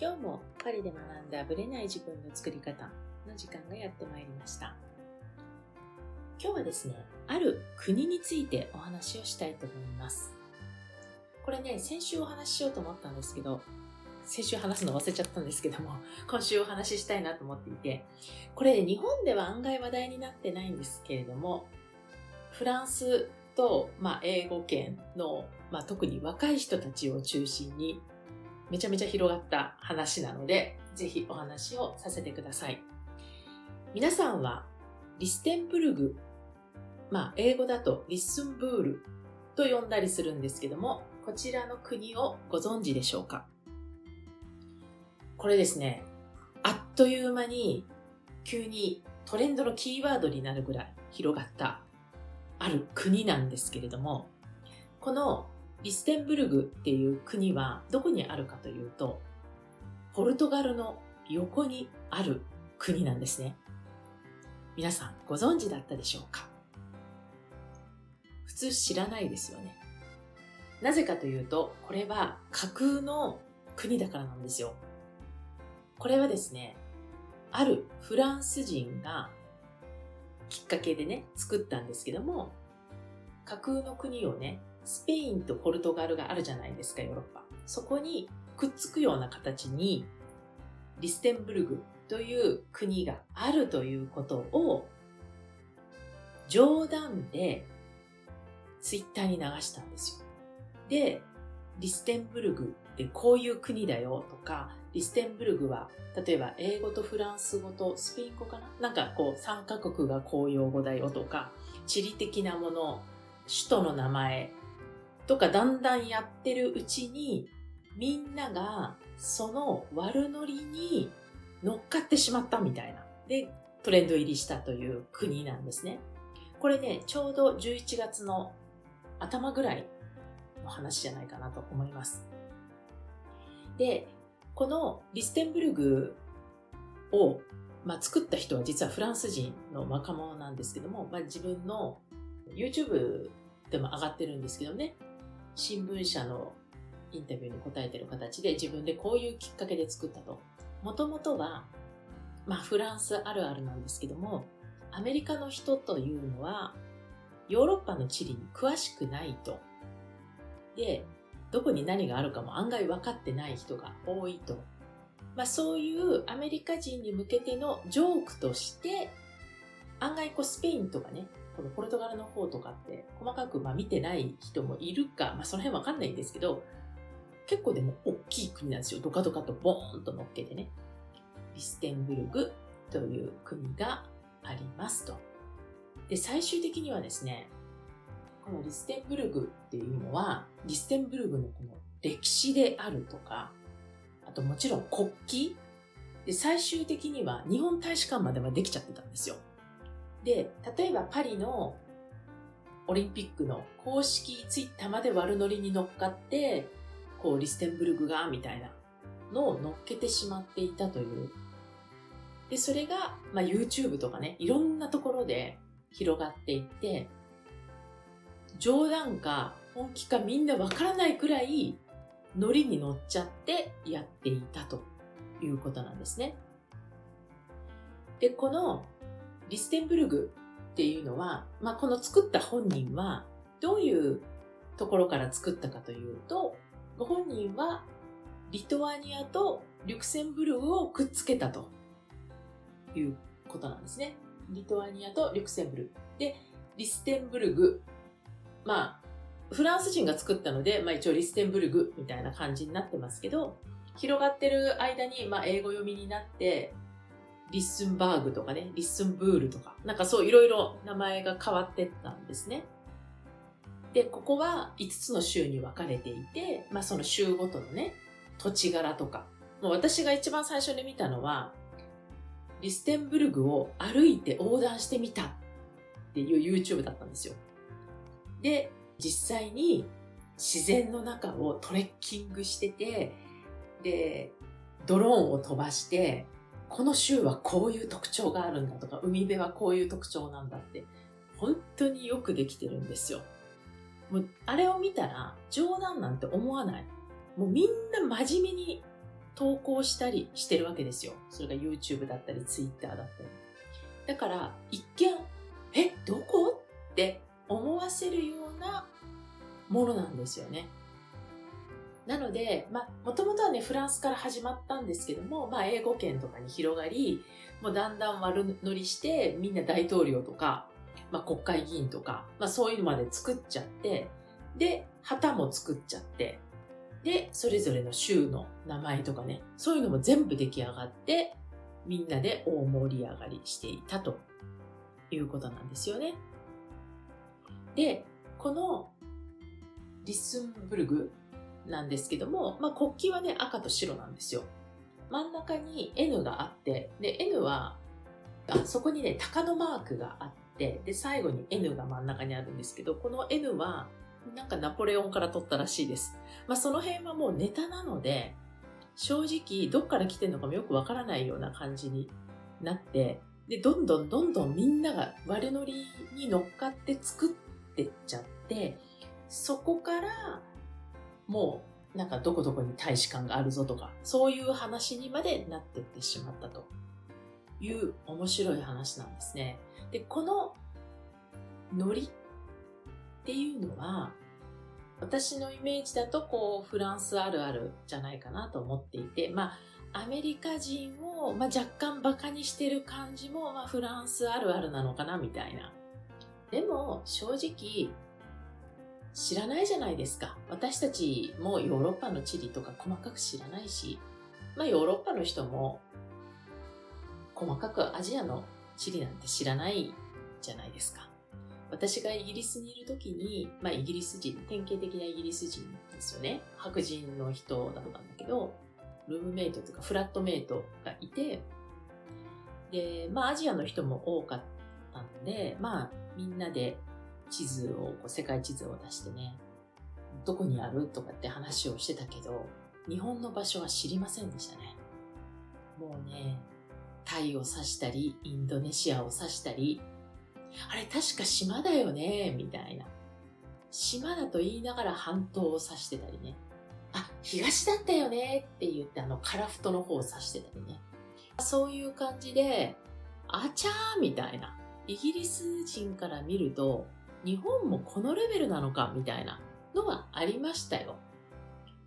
今日もパリで学んだブレない自分の作り方の時間がやってまいりました。今日はですねある国についてお話をしたいと思います。これね先週お話ししようと思ったんですけど先週話すの忘れちゃったんですけども、今週お話ししたいなと思っていて、これ日本では案外話題になってないんですけれども、フランスと、まあ、英語圏の、まあ、特に若い人たちを中心にめちゃめちゃ広がった話なので、ぜひお話をさせてください。皆さんはリステンブルグ、まあ、英語だとリッスンブールと呼んだりするんですけども、こちらの国をご存知でしょうか？これですね、あっという間に急にトレンドのキーワードになるぐらい広がったある国なんですけれども、このリステンブルグっていう国はどこにあるかというと、ポルトガルの横にある国なんですね。皆さんご存知だったでしょうか？普通知らないですよね。なぜかというと、これは架空の国だからなんですよ。これはですね、あるフランス人がきっかけでね、作ったんですけども、架空の国をね、スペインとポルトガルがあるじゃないですか、ヨーロッパ。そこにくっつくような形に、リステンブルグという国があるということを、冗談でツイッターに流したんですよ。で、リステンブルグってこういう国だよとか、リステンブルグは、例えば英語とフランス語とスペイン語かな？なんかこう3カ国が公用語だよとか、地理的なもの、首都の名前とかだんだんやってるうちに、みんながその悪ノリに乗っかってしまったみたいな。で、トレンド入りしたという国なんですね。これね、ちょうど11月の頭ぐらいの話じゃないかなと思います。で、このリステンブルグを、まあ、作った人は実はフランス人の若者なんですけども、まあ、自分の YouTube でも上がってるんですけどね、新聞社のインタビューに答えてる形で自分でこういうきっかけで作ったと。もともとは、まあフランスあるあるなんですけども、アメリカの人というのはヨーロッパの地理に詳しくないと。で、どこに何があるかも案外分かってない人が多いと。まあそういうアメリカ人に向けてのジョークとして、案外こうスペインとかね、このポルトガルの方とかって細かくま見てない人もいるか、まあその辺わかんないんですけど、結構でも大きい国なんですよ。ドカドカとボーンと乗っけてね。リステンブルグという国がありますと。で、最終的にはですね、このリステンブルグっていうのは、リステンブルグのこの歴史であるとか、あともちろん国旗で、最終的には日本大使館まではできちゃってたんですよ。で、例えばパリのオリンピックの公式ツイッターまで悪ノリに乗っかって、こう、リステンブルグが、みたいなのを乗っけてしまっていたという。で、それが、まあ、YouTube とかね、いろんなところで広がっていって、冗談か本気かみんなわからないくらい、ノリに乗っちゃってやっていたということなんですね。で、このリステンブルグっていうのは、まあ、この作った本人はどういうところから作ったかというと、ご本人はリトアニアとリュクセンブルグをくっつけたということなんですね。リトアニアとリュクセンブルグ。で、リステンブルグ。まあ、フランス人が作ったので、まあ一応リステンブルグみたいな感じになってますけど、広がってる間に、まあ英語読みになって、リッスンバーグとかね、リッスンブールとか、なんかそういろいろ名前が変わってったんですね。で、ここは5つの州に分かれていて、まあその州ごとのね、土地柄とか。もう私が一番最初に見たのは、リステンブルグを歩いて横断してみたっていう YouTube だったんですよ。で、実際に自然の中をトレッキングしてて、で、ドローンを飛ばして、この州はこういう特徴があるんだとか、海辺はこういう特徴なんだって、本当によくできてるんですよ。もう、あれを見たら冗談なんて思わない。もうみんな真面目に投稿したりしてるわけですよ。それが YouTube だったり Twitter だったり。だから一見、え、どこ？って思わせるようなものなんですよね。なので、まあ、もともとはね、フランスから始まったんですけども、まあ、英語圏とかに広がり、もうだんだん悪乗りして、みんな大統領とか、まあ、国会議員とか、まあ、そういうのまで作っちゃって、で、旗も作っちゃって、で、それぞれの州の名前とかね、そういうのも全部出来上がって、みんなで大盛り上がりしていたということなんですよね。で、このリスンブルグなんですけども、まあ、国旗はね、赤と白なんですよ。真ん中に N があって、で、N は、あそこにね、鷹のマークがあって、で、最後に N が真ん中にあるんですけど、この N は、なんかナポレオンから取ったらしいです。まあ、その辺はもうネタなので、正直、どっから来てるのかもよくわからないような感じになって、で、どんどんどんどんみんなが悪ノリに乗っかって作ってっちゃって、そこからもうなんかどこどこに大使館があるぞとか、そういう話にまでなってってしまったという面白い話なんですね。で、このノリっていうのは、私のイメージだとこうフランスあるあるじゃないかなと思っていて、まあアメリカ人を、まあ、若干バカにしてる感じも、まあ、フランスあるあるなのかなみたいな。でも正直知らないじゃないですか。私たちもヨーロッパの地理とか細かく知らないし、まあヨーロッパの人も細かくアジアの地理なんて知らないじゃないですか。私がイギリスにいる時に、まあイギリス人、典型的なイギリス人ですよね。白人の人だったんだけど、ルームメイトとかフラットメイトがいて、で、まあアジアの人も多かったんで、まあみんなで地図を、こう世界地図を出してね、どこにあるとかって話をしてたけど、日本の場所は知りませんでしたね。もうね、タイを指したり、インドネシアを指したり、あれ確か島だよね、みたいな。島だと言いながら半島を指してたりね。あ、東だったよねって言ってあのカラフトの方を指してたりね。そういう感じで、あちゃーみたいな。イギリス人から見ると、日本もこのレベルなのかみたいなのはありましたよ。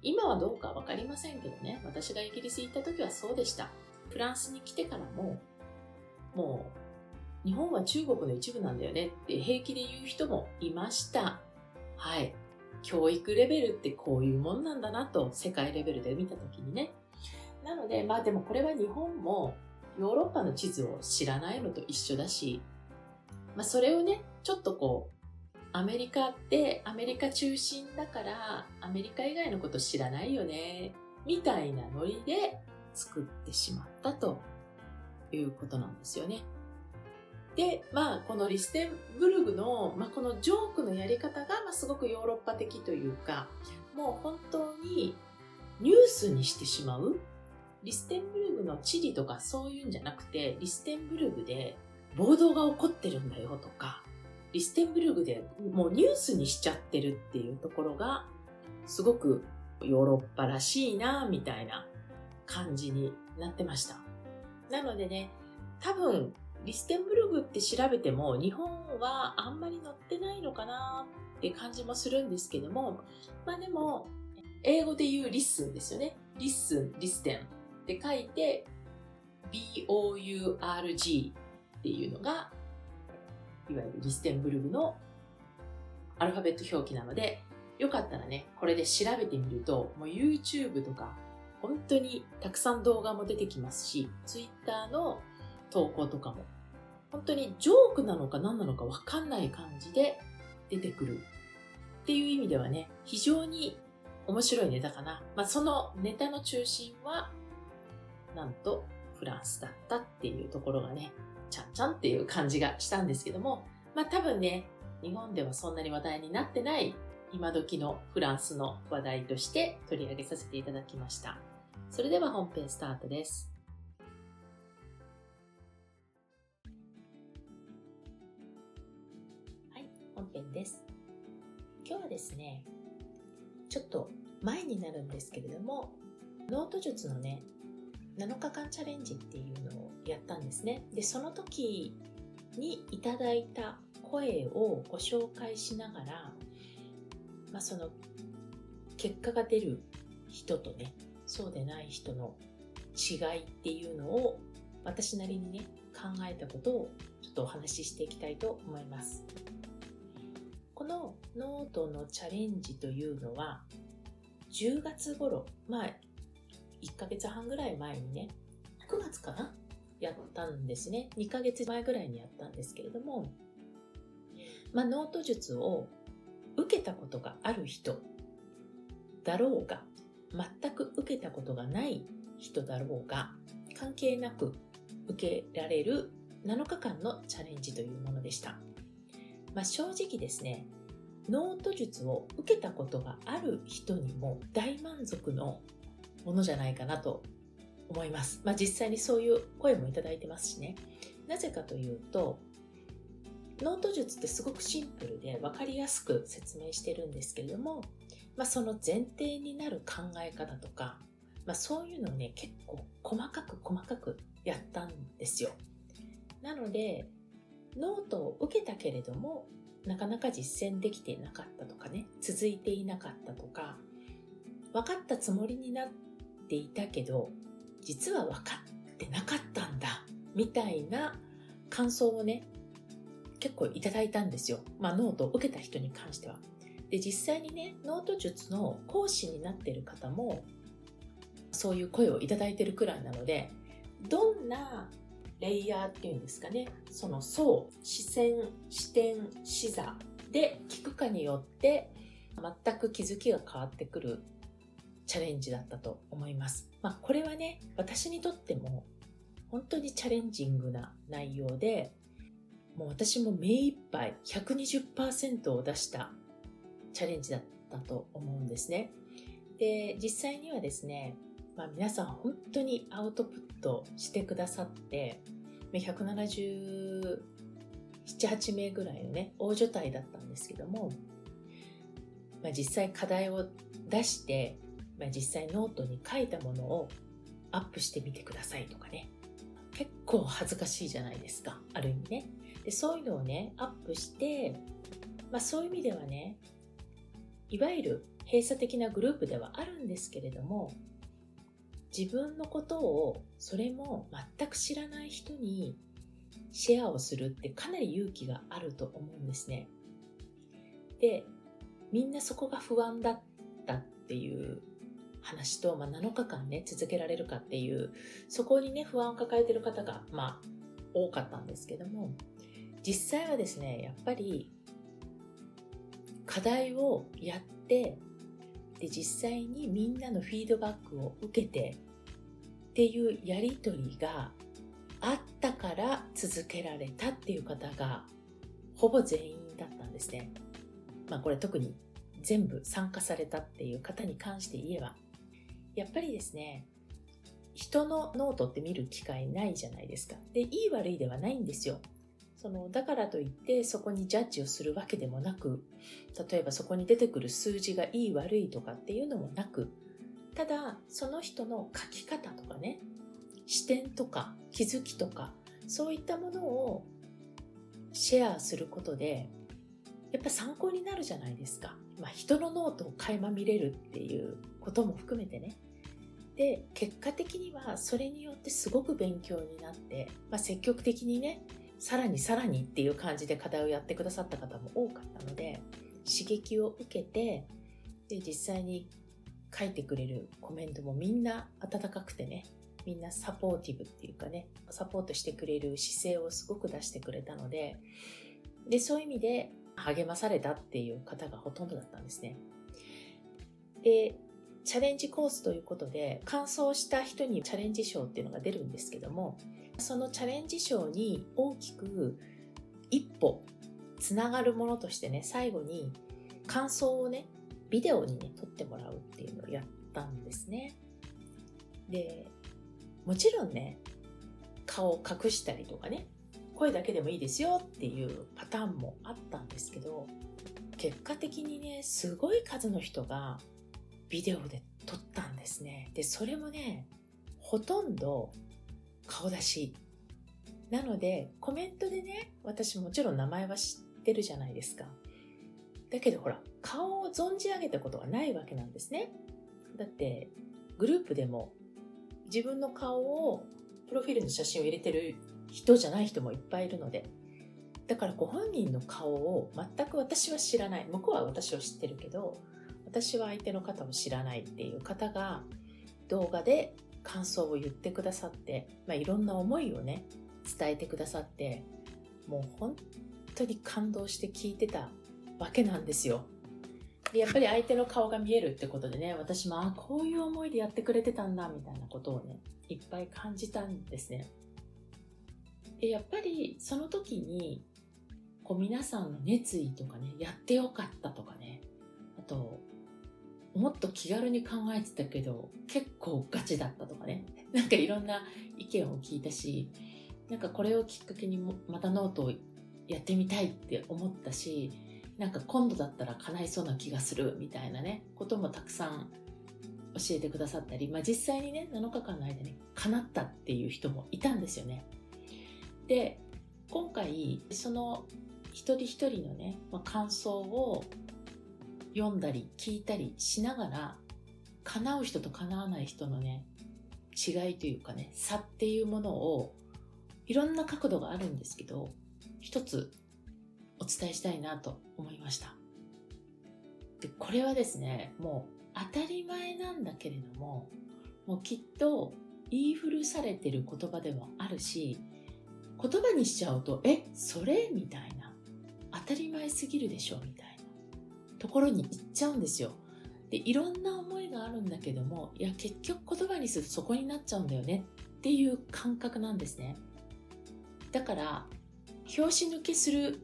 今はどうかわかりませんけどね、私がイギリス行った時はそうでした。フランスに来てからも、もう、日本は中国の一部なんだよねって平気で言う人もいました。はい。教育レベルってこういうもんなんだなと、世界レベルで見た時にね。なので、まあでもこれは日本もヨーロッパの地図を知らないのと一緒だし、まあそれをね、ちょっとこう、アメリカってアメリカ中心だからアメリカ以外のこと知らないよねみたいなノリで作ってしまったということなんですよね。で、まあ、このリステンブルグの、まあ、このジョークのやり方が、まあ、すごくヨーロッパ的というか、もう本当にニュースにしてしまう。リステンブルグの地理とかそういうんじゃなくて、リステンブルグで暴動が起こってるんだよとか、リステンブルグでもうニュースにしちゃってるっていうところが、すごくヨーロッパらしいな、みたいな感じになってました。なのでね、多分、リステンブルグって調べても日本はあんまり載ってないのかなって感じもするんですけども、まあでも、英語で言う listen ですよね。 listen、リステンって書いて、B-O-U-R-G っていうのがいわゆるリステンブルグのアルファベット表記なので、よかったらね、これで調べてみると、もう YouTube とか、本当にたくさん動画も出てきますし、Twitter の投稿とかも、本当にジョークなのか何なのかわかんない感じで出てくるっていう意味ではね、非常に面白いネタかな。まあ、そのネタの中心は、なんとフランスだったっていうところがね、ちゃんちゃんっていう感じがしたんですけども、まあ多分ね、日本ではそんなに話題になってない今時のフランスの話題として取り上げさせていただきました。それでは本編スタートです。はい、本編です。今日はですね、ちょっと前になるんですけれども、ノート術のね7日間チャレンジっていうのをやったんですね。でその時にいただいた声をご紹介しながら、まあ、その結果が出る人とねそうでない人の違いっていうのを私なりにね考えたことをちょっとお話ししていきたいと思います。このノートのチャレンジというのは10月頃まあ1ヶ月半ぐらい前にね9月かなやったんですね2ヶ月前ぐらいにやったんですけれどもまあノート術を受けたことがある人だろうが全く受けたことがない人だろうが関係なく受けられる7日間のチャレンジというものでした。まあ、正直ですね、ノート術を受けたことがある人にも大満足のものじゃないかなと思います。まあ、実際にそういう声もいただいてますしね。なぜかというと、ノート術ってすごくシンプルで分かりやすく説明してるんですけれども、まあ、その前提になる考え方とか、まあ、そういうのをね結構細かく細かくやったんですよなのでノートを受けたけれどもなかなか実践できていなかったとかね続いていなかったとか分かったつもりになっていたけど実は分かってなかったんだみたいな感想をね結構いただいたんですよ。まあノートを受けた人に関しては。で、実際にね、ノート術の講師になっている方も、そういう声をいただいてるくらいなので、どんなレイヤーっていうんですかね、その層、視線、視点、視座で聞くかによって、全く気づきが変わってくるチャレンジだったと思います。まあ、これはね、私にとっても本当にチャレンジングな内容で、もう私も目いっぱい120%を出したチャレンジだったと思うんですね。で、実際にはですね、まあ、皆さん本当にアウトプットしてくださって、177、8名ぐらいのね、大所帯だったんですけども、まあ、実際課題を出して、まあ、実際ノートに書いたものをアップしてみてくださいとかね。結構恥ずかしいじゃないですか。ある意味ね。でそういうのをね、アップして、まあそういう意味ではね、いわゆる閉鎖的なグループではあるんですけれども自分のことをそれも全く知らない人にシェアをするってかなり勇気があると思うんですね。でみんなそこが不安だったっていう話と、まあ、7日間ね続けられるかっていうそこにね不安を抱えている方がまあ多かったんですけども実際はですねやっぱり課題をやってで実際にみんなのフィードバックを受けてっていうやり取りがあったから続けられたっていう方がほぼ全員だったんですね。まあこれ特に全部参加されたっていう方に関して言えばやっぱりですね人のノートって見る機会ないじゃないですか。で、いい悪いではないんですよ。そのだからといってそこにジャッジをするわけでもなく例えばそこに出てくる数字がいい悪いとかっていうのもなくただその人の書き方とかね視点とか気づきとかそういったものをシェアすることでやっぱ参考になるじゃないですか。まあ、人のノートを垣間見れるっていうことも含めてね。で、結果的にはそれによってすごく勉強になって、まあ、積極的にね、さらにさらにっていう感じで課題をやってくださった方も多かったので刺激を受けてで実際に書いてくれるコメントもみんな温かくてねみんなサポーティブっていうかねサポートしてくれる姿勢をすごく出してくれたのででそういう意味で励まされたっていう方がほとんどだったんですねでチャレンジコースということで完走した人にチャレンジ賞っていうのが出るんですけどもそのチャレンジ賞に大きく一歩つながるものとしてね、最後に感想をね、ビデオにね、撮ってもらうっていうのをやったんですね。で、もちろんね、顔を隠したりとかね、声だけでもいいですよっていうパターンもあったんですけど、結果的にね、すごい数の人がビデオで撮ったんですね。で、それもね、ほとんど顔出し。なので、コメントでね、私もちろん名前は知ってるじゃないですか。だけどほら、顔を存じ上げたことがないわけなんですね。だって、グループでも自分の顔を、プロフィールの写真を入れてる人じゃない人もいっぱいいるので、だからご本人の顔を全く私は知らない。向こうは私を知ってるけど、私は相手の方を知らないっていう方が動画で感想を言ってくださって、まあ、いろんな思いをね、伝えてくださって、もう本当に感動して聞いてたわけなんですよ。でやっぱり相手の顔が見えるってことでね、私も、あ、こういう思いでやってくれてたんだ、みたいなことをね、いっぱい感じたんですね。でやっぱりその時にこう皆さんの熱意とかねやってよかったとかねあともっと気軽に考えてたけど結構ガチだったとかね なんかいろんな意見を聞いたしなんかこれをきっかけにまたノートをやってみたいって思ったしなんか今度だったら叶いそうな気がするみたいなねこともたくさん教えてくださったり、まあ、実際にね7日間の間に叶ったっていう人もいたんですよね。で今回その一人一人のね、まあ、感想を読んだり聞いたりしながら叶う人と叶わない人のね違いというかね差っていうものをいろんな角度があるんですけど一つお伝えしたいなと思いました。でこれはですねもう当たり前なんだけれどももうきっと言い古されてる言葉でもあるし言葉にしちゃうとえそれ？みたいな。当たり前すぎるでしょ？みたいな。ところに行っちゃうんですよ。でいろんな思いがあるんだけどもいや結局言葉にするとそこになっちゃうんだよね。っていう感覚なんですね。だから拍子抜けする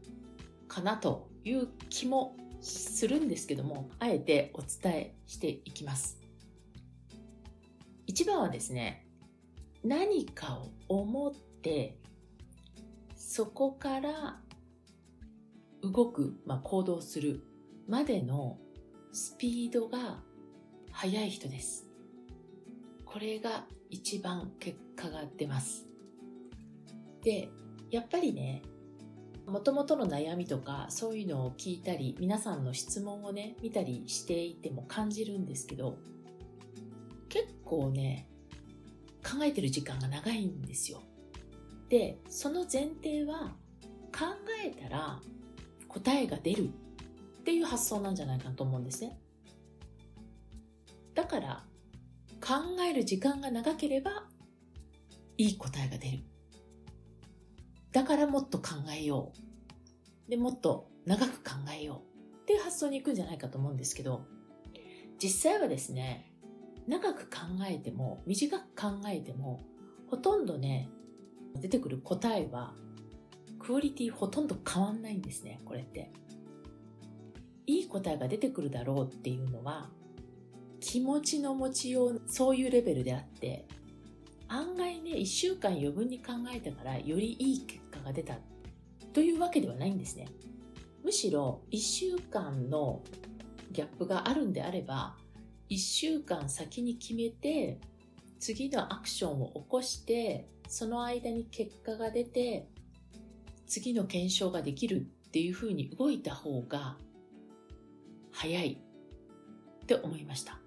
かなという気もするんですけどもあえてお伝えしていきます。一番はですね何かを思ってそこから動く、まあ、行動するまでのスピードが速い人です。これが一番結果が出ます。で、やっぱりね、もともとの悩みとかそういうのを聞いたり、皆さんの質問をね、見たりしていても感じるんですけど、結構ね、考えてる時間が長いんですよ。で、その前提は考えたら答えが出るっていう発想なんじゃないかと思うんですね。だから考える時間が長ければいい答えが出る。だからもっと考えよう。で、もっと長く考えようっていう発想に行くんじゃないかと思うんですけど、実際はですね、長く考えても短く考えてもほとんどね、出てくる答えはクオリティほとんど変わんないんですねこれって。いい答えが出てくるだろうっていうのは気持ちの持ちようそういうレベルであって案外ね1週間余分に考えたからよりいい結果が出たというわけではないんですね。むしろ1週間のギャップがあるんであれば1週間先に決めて次のアクションを起こしてその間に結果が出て次の検証ができるっていうふうに動いた方が早いって思いました。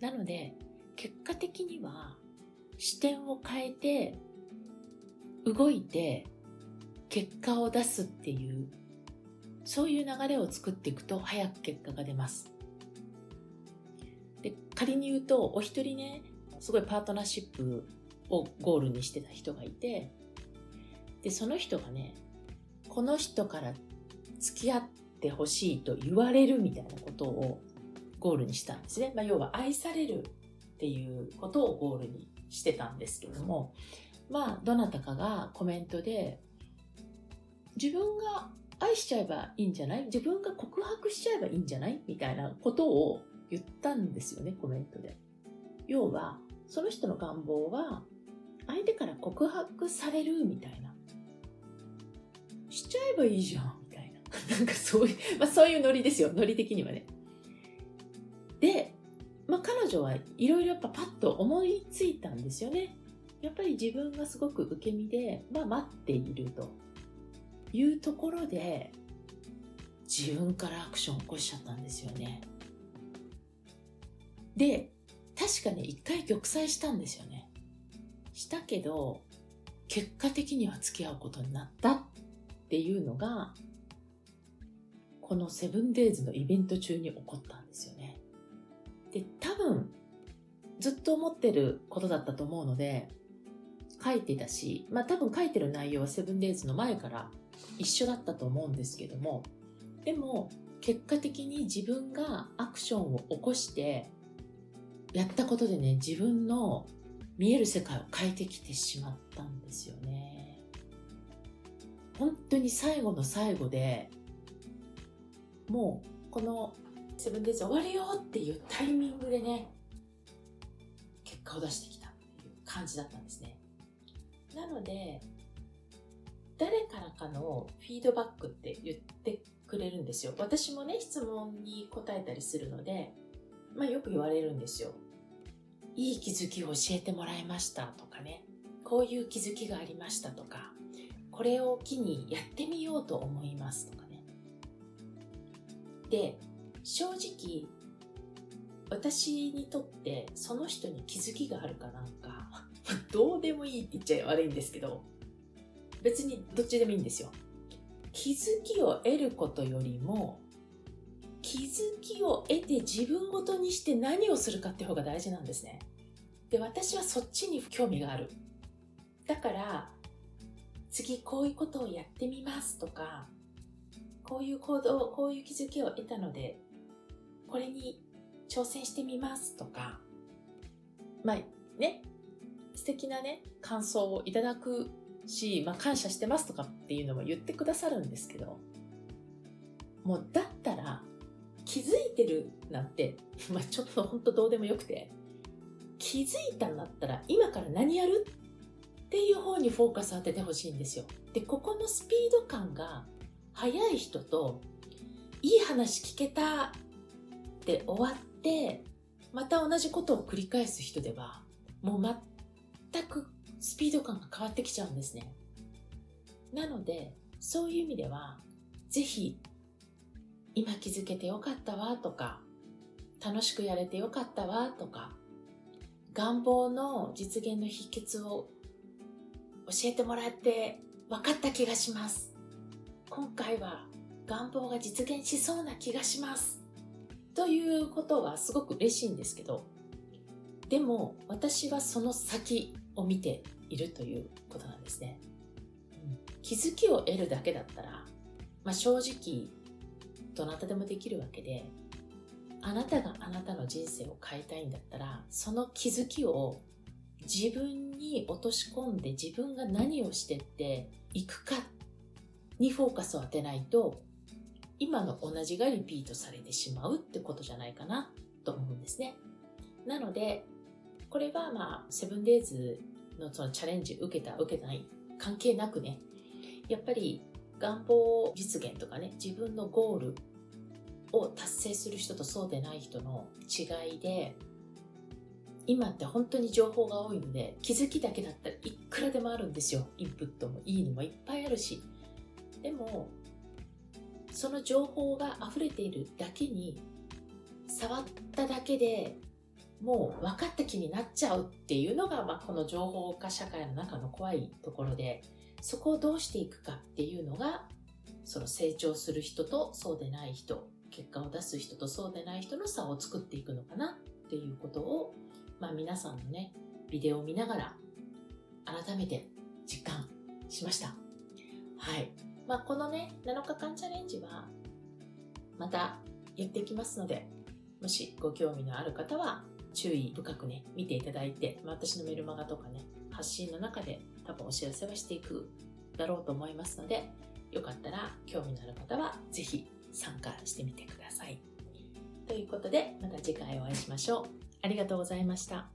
なので結果的には視点を変えて動いて結果を出すっていうそういう流れを作っていくと早く結果が出ます。で仮に言うとお一人ねすごいパートナーシップをゴールにしてた人がいてでその人がねこの人から付き合ってほしいと言われるみたいなことをゴールにしたんですね、まあ、要は愛されるっていうことをゴールにしてたんですけどもまあどなたかがコメントで自分が愛しちゃえばいいんじゃない？自分が告白しちゃえばいいんじゃない？みたいなことを言ったんですよねコメントで。要はその人の願望は相手から告白されるみたいな。しちゃえばいいじゃんみたいな。なんかそういう、まあそういうノリですよ。ノリ的にはね。で、まあ、彼女はいろいろやっぱパッと思いついたんですよね。やっぱり自分がすごく受け身で、まあ、待っているというところで自分からアクション起こしちゃったんですよね。で、確かに一回玉砕したんですよね。したけど、結果的には付き合うことになったっていうのが、このセブンデイズのイベント中に起こったんですよね。で、多分、ずっと思ってることだったと思うので、書いてたし、まあ多分書いてる内容はセブンデイズの前から一緒だったと思うんですけども、でも結果的に自分がアクションを起こしてやったことでね、自分の見える世界を変えてきてしまったんですよね。本当に最後の最後で、もうこのセブンデイズ終わるよっていうタイミングでね、結果を出してきたっていう感じだったんですね。なので、誰からかのフィードバックって言ってくれるんですよ。私もね、質問に答えたりするので、まあよく言われるんですよ。いい気づきを教えてもらいましたとかね、こういう気づきがありましたとか、これを機にやってみようと思いますとかね。で、正直、私にとってその人に気づきがあるかなんか、どうでもいいって言っちゃ悪いんですけど、別にどっちでもいいんですよ。気づきを得ることよりも、気づきを得て自分ごとにして何をするかって方が大事なんですね。で、私はそっちに興味がある。だから、次こういうことをやってみますとか、こういう行動、こういう気づきを得たので、これに挑戦してみますとか、まあね、素敵なね、感想をいただくし、まあ感謝してますとかっていうのも言ってくださるんですけど、もうだったら気づいてるなんて、まあちょっとほんとどうでもよくて、気づいたんだったら今から何やるっていう方にフォーカス当ててほしいんですよ。で、ここのスピード感が速い人と、いい話聞けたって終わって、また同じことを繰り返す人では、もう全くスピード感が変わってきちゃうんですね。なので、そういう意味では、ぜひ、今気づけてよかったわとか、楽しくやれてよかったわとか、願望の実現の秘訣を教えてもらって分かった気がします。今回は願望が実現しそうな気がします。ということはすごく嬉しいんですけど、でも私はその先を見ているということなんですね。気づきを得るだけだったら、まあ、正直どなたでもできるわけであなたがあなたの人生を変えたいんだったら、その気づきを自分に落とし込んで自分が何をしてっていくかにフォーカスを当てないと、今の同じがリピートされてしまうってことじゃないかなと思うんですね。なので、これはまあ、セブンデイズのそのチャレンジ受けた、受けない関係なくね、やっぱり願望実現とかね、自分のゴールを達成する人とそうでない人の違いで今って本当に情報が多いので気づきだけだったらいくらでもあるんですよ。インプットもいいのもいっぱいあるし。でもその情報が溢れているだけに触っただけでもう分かった気になっちゃうっていうのが、まあ、この情報化社会の中の怖いところでそこをどうしていくかっていうのがその成長する人とそうでない人結果を出す人とそうでない人の差を作っていくのかなっていうことを、まあ、皆さんのねビデオを見ながら改めて実感しました。はい。まあこのね7日間チャレンジはまたやっていきますのでもしご興味のある方は注意深くね見ていただいて、まあ、私のメルマガとかね発信の中で多分お知らせはしていくだろうと思いますのでよかったら興味のある方は是非参加してみてください。ということで、また次回お会いしましょう。ありがとうございました。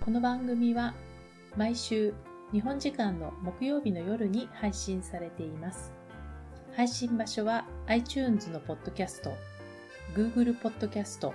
この番組は毎週日本時間の木曜日の夜に配信されています。配信場所は iTunes のポッドキャスト、Google ポッドキャスト、